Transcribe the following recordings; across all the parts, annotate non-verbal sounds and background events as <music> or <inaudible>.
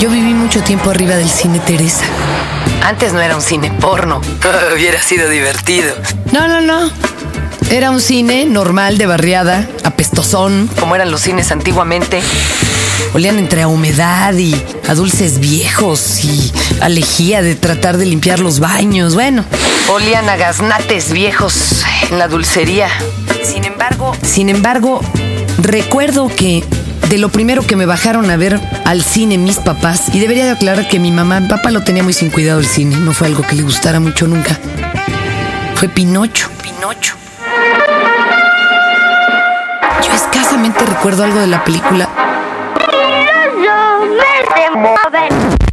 Yo viví mucho tiempo arriba del cine Teresa. Antes no era un cine porno. <laughs> Hubiera sido divertido. No, no, no. Era un cine normal de barriada, apestosón. Como eran los cines antiguamente. Olían entre a humedad y a dulces viejos y a lejía de tratar de limpiar los baños. Bueno, Olían a gaznates viejos en la dulcería. Sin embargo, sin embargo, recuerdo que de lo primero que me bajaron a ver al cine mis papás, y debería de aclarar que mi mamá, mi papá lo tenía muy sin cuidado el cine, no fue algo que le gustara mucho nunca. Fue Pinocho. Pinocho. Yo escasamente recuerdo algo de la película,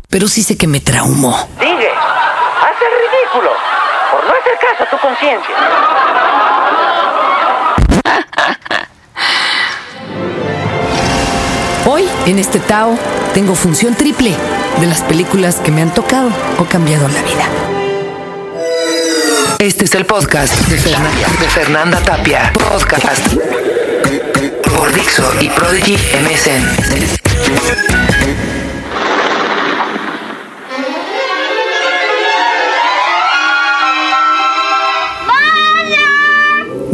pero sí sé que me traumó. Sigue. Haz el ridículo. Por no hacer caso a tu conciencia. En este Tao, tengo función triple de las películas que me han tocado o cambiado la vida. Este es el podcast de Fernanda, Tapia. Podcast por Dixo y Prodigy MSN.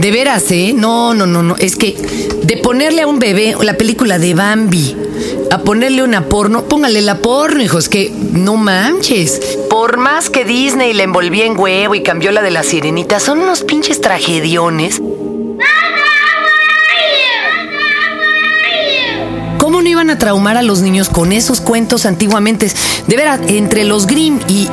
De veras, ¿eh? No, no, no, no. Es que de ponerle a un bebé la película de Bambi a ponerle una porno, póngale la porno, hijos, que no manches. Por más que Disney le envolvía en huevo y cambió la de la sirenita, son unos pinches tragediones. No iban a traumar a los niños con esos cuentos antiguamente? De veras, entre los Grimm y,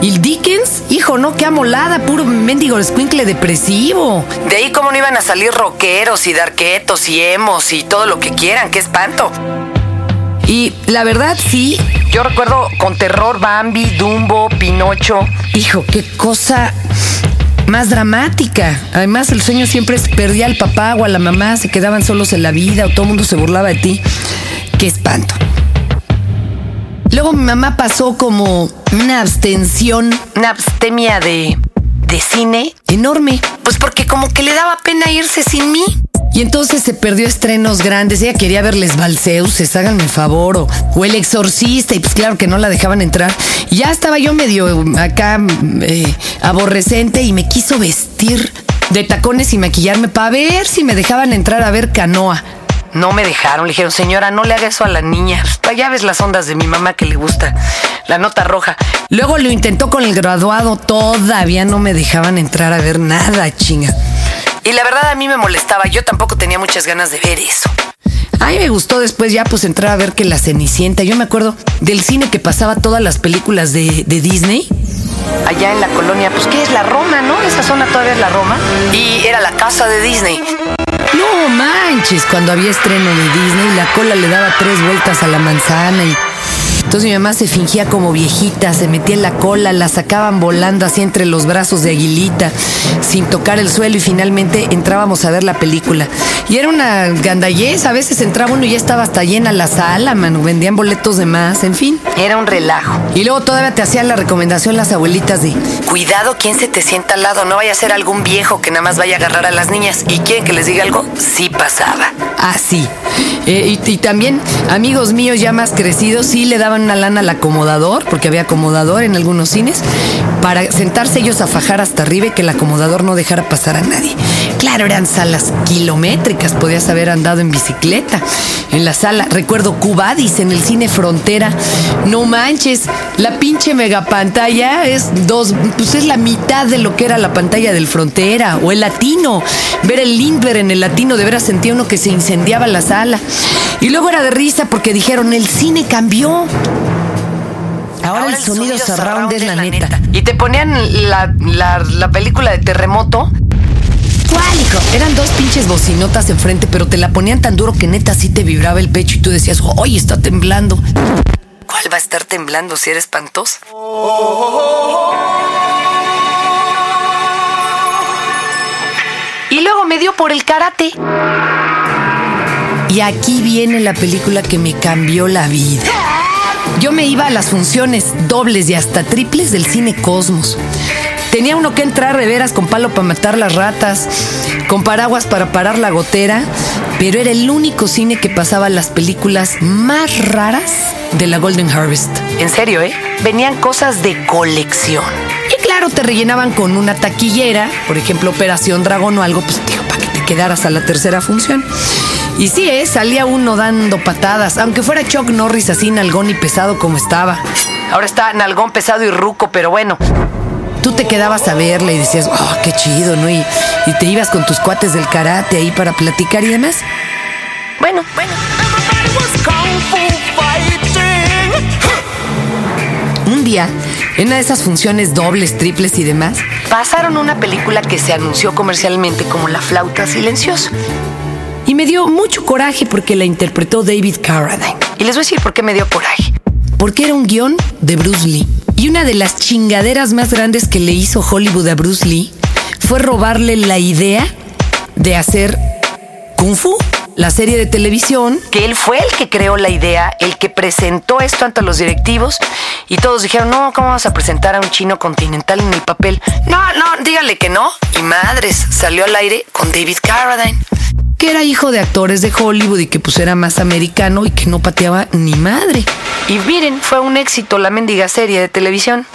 y, Dickens, hijo, no, qué amolada, puro mendigo escuincle depresivo. De ahí cómo no iban a salir rockeros y darquetos y emos y todo lo que quieran, qué espanto. Y la verdad, sí, Yo recuerdo con terror Bambi, Dumbo, Pinocho. hijo, qué cosa más dramática. Además, el sueño siempre es perdía al papá o a la mamá, se quedaban solos en la vida o todo el mundo se burlaba de ti. Qué espanto. Luego mi mamá pasó como una abstención Una abstemia de, de cine. enorme. Pues porque como que le daba pena irse sin mí. Y entonces se perdió estrenos grandes. Ella quería verles Balseuses, háganme favor, o, o El Exorcista, y pues claro que no la dejaban entrar. Y ya estaba yo medio acá eh, aborrecente y me quiso vestir de tacones y maquillarme para ver si me dejaban entrar a ver canoa. No me dejaron, le dijeron, señora, no le haga eso a la niña. Ya ves las ondas de mi mamá que le gusta. La nota roja. Luego lo intentó con el graduado, todavía no me dejaban entrar a ver nada, chinga. Y la verdad a mí me molestaba, yo tampoco tenía muchas ganas de ver eso. A mí me gustó después ya pues entrar a ver que la Cenicienta. Yo me acuerdo del cine que pasaba todas las películas de, de Disney. Allá en la colonia, pues ¿qué es la Roma, no? Esa zona todavía es la Roma. Y era la casa de Disney. No manches, cuando había estreno de Disney, la cola le daba tres vueltas a la manzana y... Entonces mi mamá se fingía como viejita, se metía en la cola, la sacaban volando así entre los brazos de aguilita, sin tocar el suelo y finalmente entrábamos a ver la película. Y era una gandallez, a veces entraba uno y ya estaba hasta llena la sala, mano, vendían boletos de más, en fin. Era un relajo. Y luego todavía te hacían la recomendación las abuelitas de... Cuidado quién se te sienta al lado, no vaya a ser algún viejo que nada más vaya a agarrar a las niñas. ¿Y quieren que les diga algo? Sí pasaba. Así. Eh, y, y también amigos míos ya más crecidos sí le daban una lana al acomodador, porque había acomodador en algunos cines, para sentarse ellos a fajar hasta arriba y que el acomodador no dejara pasar a nadie. Claro, eran salas kilométricas, podías haber andado en bicicleta en la sala. Recuerdo Cubadis en el cine Frontera. No manches, la pinche megapantalla es dos, pues es la mitad de lo que era la pantalla del Frontera o el latino. Ver el Lindbergh en el latino, de veras sentía uno que se incendiaba la sala. Y luego era de risa porque dijeron, el cine cambió. Ahora, el sonido, surround es la neta. Y te ponían la, la, la película de terremoto. Eran dos pinches bocinotas enfrente, pero te la ponían tan duro que neta sí te vibraba el pecho y tú decías, ¡ay, está temblando! ¿Cuál va a estar temblando si eres espantoso? Y luego me dio por el karate. Y aquí viene la película que me cambió la vida. Yo me iba a las funciones dobles y hasta triples del cine Cosmos. Tenía uno que entrar de veras con palo para matar las ratas, con paraguas para parar la gotera, pero era el único cine que pasaba las películas más raras de la Golden Harvest. En serio, ¿eh? Venían cosas de colección. Y claro, te rellenaban con una taquillera, por ejemplo, Operación Dragón o algo, pues digo, para que te quedaras a la tercera función. Y sí, ¿eh? salía uno dando patadas, aunque fuera Chuck Norris así nalgón y pesado como estaba. Ahora está nalgón pesado y ruco, pero bueno. Tú te quedabas a verle y decías, oh, qué chido, ¿no? Y, y te ibas con tus cuates del karate ahí para platicar y demás. Bueno, bueno. Un día, en una de esas funciones dobles, triples y demás, Pasaron una película que se anunció comercialmente como La flauta silenciosa. y me dio mucho coraje porque la interpretó David Carradine. Y les voy a decir por qué me dio coraje. Porque era un guion de Bruce Lee. Y una de las chingaderas más grandes que le hizo Hollywood a Bruce Lee fue robarle la idea de hacer Kung Fu, la serie de televisión. Que él fue el que creó la idea, el que presentó esto ante los directivos y todos dijeron, no, ¿cómo vamos a presentar a un chino continental en el papel? No, no, dígale que no. Y madres, salió al aire con David Carradine. Que era hijo de actores de Hollywood y que pues era más americano y que no pateaba ni madre. Y miren, fue un éxito la mendiga serie de televisión.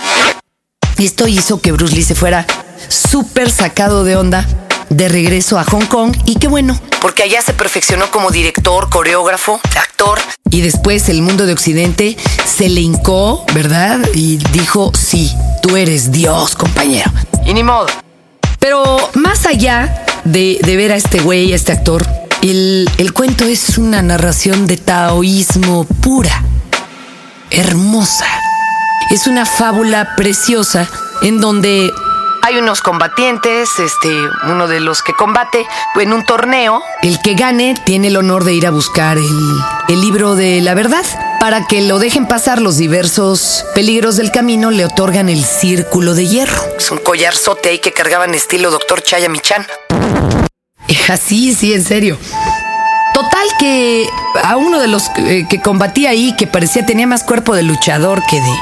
Y esto hizo que Bruce Lee se fuera súper sacado de onda de regreso a Hong Kong y qué bueno. Porque allá se perfeccionó como director, coreógrafo, actor. Y después el mundo de Occidente se le hincó, ¿verdad? Y dijo, sí, tú eres Dios, compañero. Y ni modo. Pero más allá de, de ver a este güey, a este actor, el, el cuento es una narración de taoísmo pura, hermosa. Es una fábula preciosa en donde Hay unos combatientes, este, uno de los que combate en un torneo. el que gane tiene el honor de ir a buscar el, el libro de la verdad. Para que lo dejen pasar los diversos peligros del camino, le otorgan el círculo de hierro. Es un collarzote ahí que cargaban estilo Doctor Chaya Michan. <laughs> Así, sí, en serio. Total que a uno de los eh, que combatía ahí, que parecía tenía más cuerpo de luchador que de...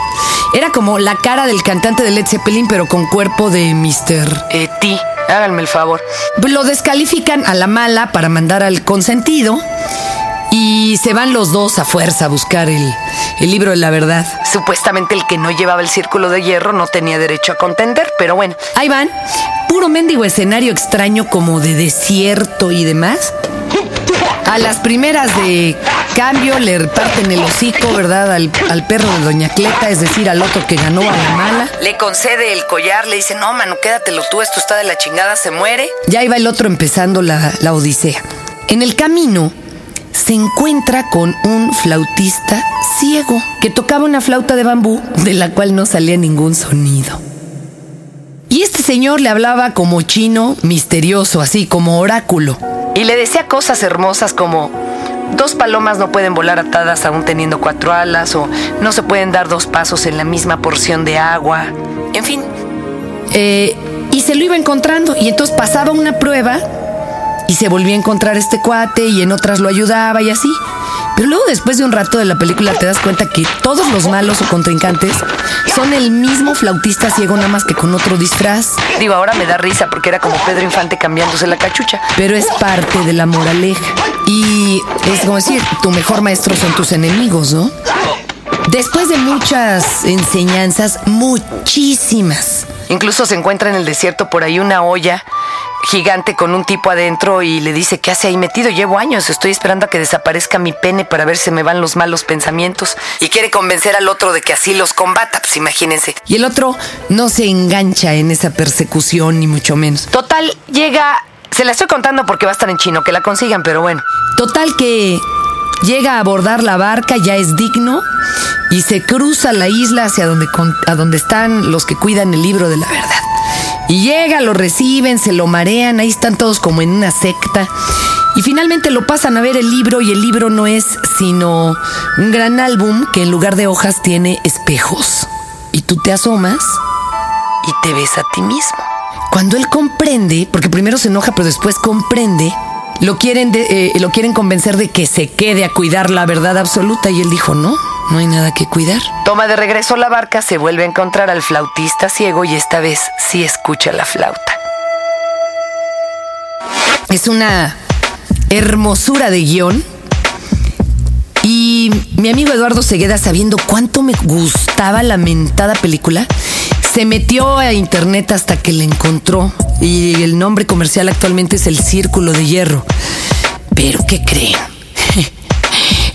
Era como la cara del cantante de Led Zeppelin, pero con cuerpo de Mr. Eh, ti, háganme el favor. Lo descalifican a la mala para mandar al consentido y se van los dos a fuerza a buscar el, el libro de la verdad. Supuestamente el que no llevaba el círculo de hierro no tenía derecho a contender, pero bueno. Ahí van, puro mendigo escenario extraño como de desierto y demás. A las primeras de cambio le reparten el hocico, ¿verdad? Al, al perro de Doña Cleta, es decir, al otro que ganó a la mala. Le concede el collar, le dice, no, mano, quédatelo tú, esto está de la chingada, se muere. Ya iba el otro empezando la, la odisea. En el camino se encuentra con un flautista ciego que tocaba una flauta de bambú de la cual no salía ningún sonido. Y este señor le hablaba como chino misterioso, así como oráculo. Y le decía cosas hermosas como, dos palomas no pueden volar atadas aún teniendo cuatro alas, o no se pueden dar dos pasos en la misma porción de agua. En fin, Eh, y se lo iba encontrando. Y entonces pasaba una prueba y se volvía a encontrar este cuate y en otras lo ayudaba y así. Pero luego después de un rato de la película te das cuenta que todos los malos o contrincantes son el mismo flautista ciego nada más que con otro disfraz. digo, ahora me da risa porque era como Pedro Infante cambiándose la cachucha. Pero es parte de la moraleja. Y es como decir, tu mejor maestro son tus enemigos, ¿no? Después de muchas enseñanzas, muchísimas, Incluso se encuentra en el desierto por ahí una olla gigante con un tipo adentro y le dice, ¿qué hace ahí metido? Llevo años, estoy esperando a que desaparezca mi pene para ver si me van los malos pensamientos. Y quiere convencer al otro de que así los combata, pues imagínense. Y el otro no se engancha en esa persecución, ni mucho menos. Total, llega... Se la estoy contando porque va a estar en chino, que la consigan, pero bueno. Total que llega a abordar la barca, ya es digno, y se cruza la isla hacia donde, a donde están los que cuidan el libro de la verdad. Y llega, lo reciben, se lo marean, ahí están todos como en una secta. Y finalmente lo pasan a ver el libro y el libro no es sino un gran álbum que en lugar de hojas tiene espejos. Y tú te asomas Y te ves a ti mismo. cuando él comprende, porque primero se enoja, pero después comprende, lo quieren, eh, lo quieren convencer de que se quede a cuidar la verdad absoluta. Y él dijo, no, no hay nada que cuidar. Toma de regreso la barca, se vuelve a encontrar al flautista ciego y esta vez sí escucha la flauta. Es una hermosura de guion. Y mi amigo Eduardo Segueda, sabiendo cuánto me gustaba la mentada película, se metió a internet hasta que la encontró. Y el nombre comercial actualmente es El Círculo de Hierro. Pero, ¿qué creen?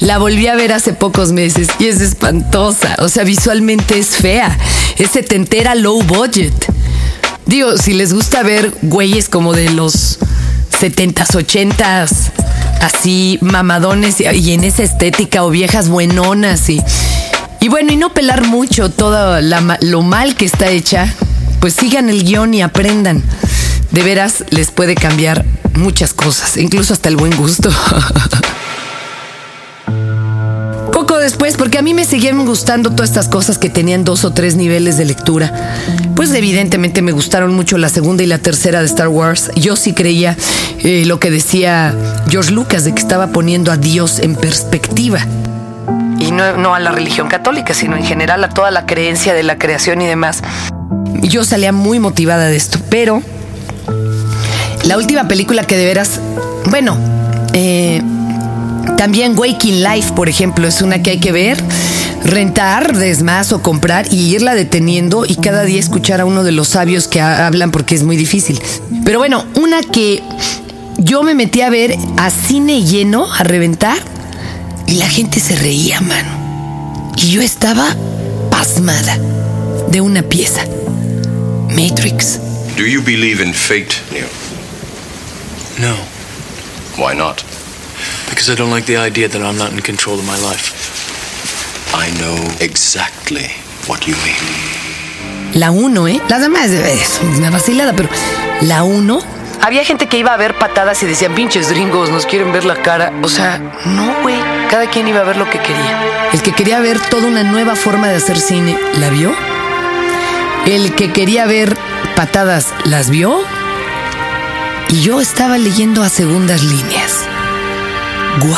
La volví a ver hace pocos meses y es espantosa. O sea, visualmente es fea. Es setentera low budget. Digo, si les gusta ver güeyes como de los 70s, 80s, así mamadones y en esa estética o viejas buenonas y, y bueno, y no pelar mucho todo lo mal que está hecha, pues sigan el guion y aprendan. De veras les puede cambiar muchas cosas, incluso hasta el buen gusto. <laughs> después, porque a mí me seguían gustando todas estas cosas que tenían dos o tres niveles de lectura. Pues evidentemente me gustaron mucho la segunda y la tercera de Star Wars. Yo sí creía eh, lo que decía George Lucas, de que estaba poniendo a Dios en perspectiva. Y no, no a la religión católica, sino en general a toda la creencia de la creación y demás. Yo salía muy motivada de esto, pero la última película que de veras, bueno, eh, también Waking Life, por ejemplo, es una que hay que ver, rentar, desmás o comprar y irla deteniendo y cada día escuchar a uno de los sabios que hablan porque es muy difícil. Pero bueno, una que yo me metí a ver a cine lleno, a reventar, y la gente se reía, mano. Y yo estaba pasmada de una pieza. Matrix. Do you believe in fate, Neo? No. Why not? Because I don't like the idea that I'm not in control of my life. I know exactly what you mean. La 1, ¿eh? La demás es una vacilada, pero la 1 había gente que iba a ver patadas y decían, pinches gringos, nos quieren ver la cara. O sea, no, güey. Cada quien iba a ver lo que quería. El que quería ver toda una nueva forma de hacer cine, ¿la vio? El que quería ver patadas, ¿las vio? Y yo estaba leyendo a segundas líneas. ¡Wow!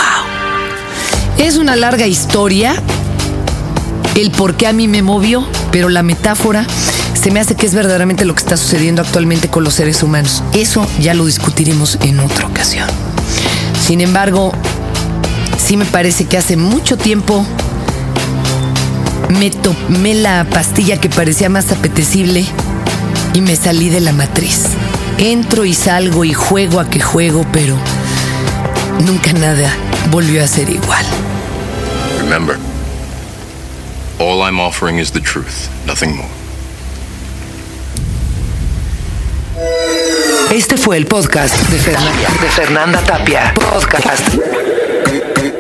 Es una larga historia el por qué a mí me movió, pero la metáfora se me hace que es verdaderamente lo que está sucediendo actualmente con los seres humanos. Eso ya lo discutiremos en otra ocasión. Sin embargo, sí me parece que hace mucho tiempo me tomé la pastilla que parecía más apetecible y me salí de la matriz. Entro y salgo y juego a que juego, pero nunca nada volvió a ser igual. Remember, all I'm offering is the truth, nothing more. Este fue el podcast de Fernanda, de Fernanda Tapia. Podcast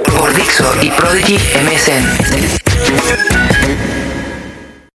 por Dixo y Prodigy MSN.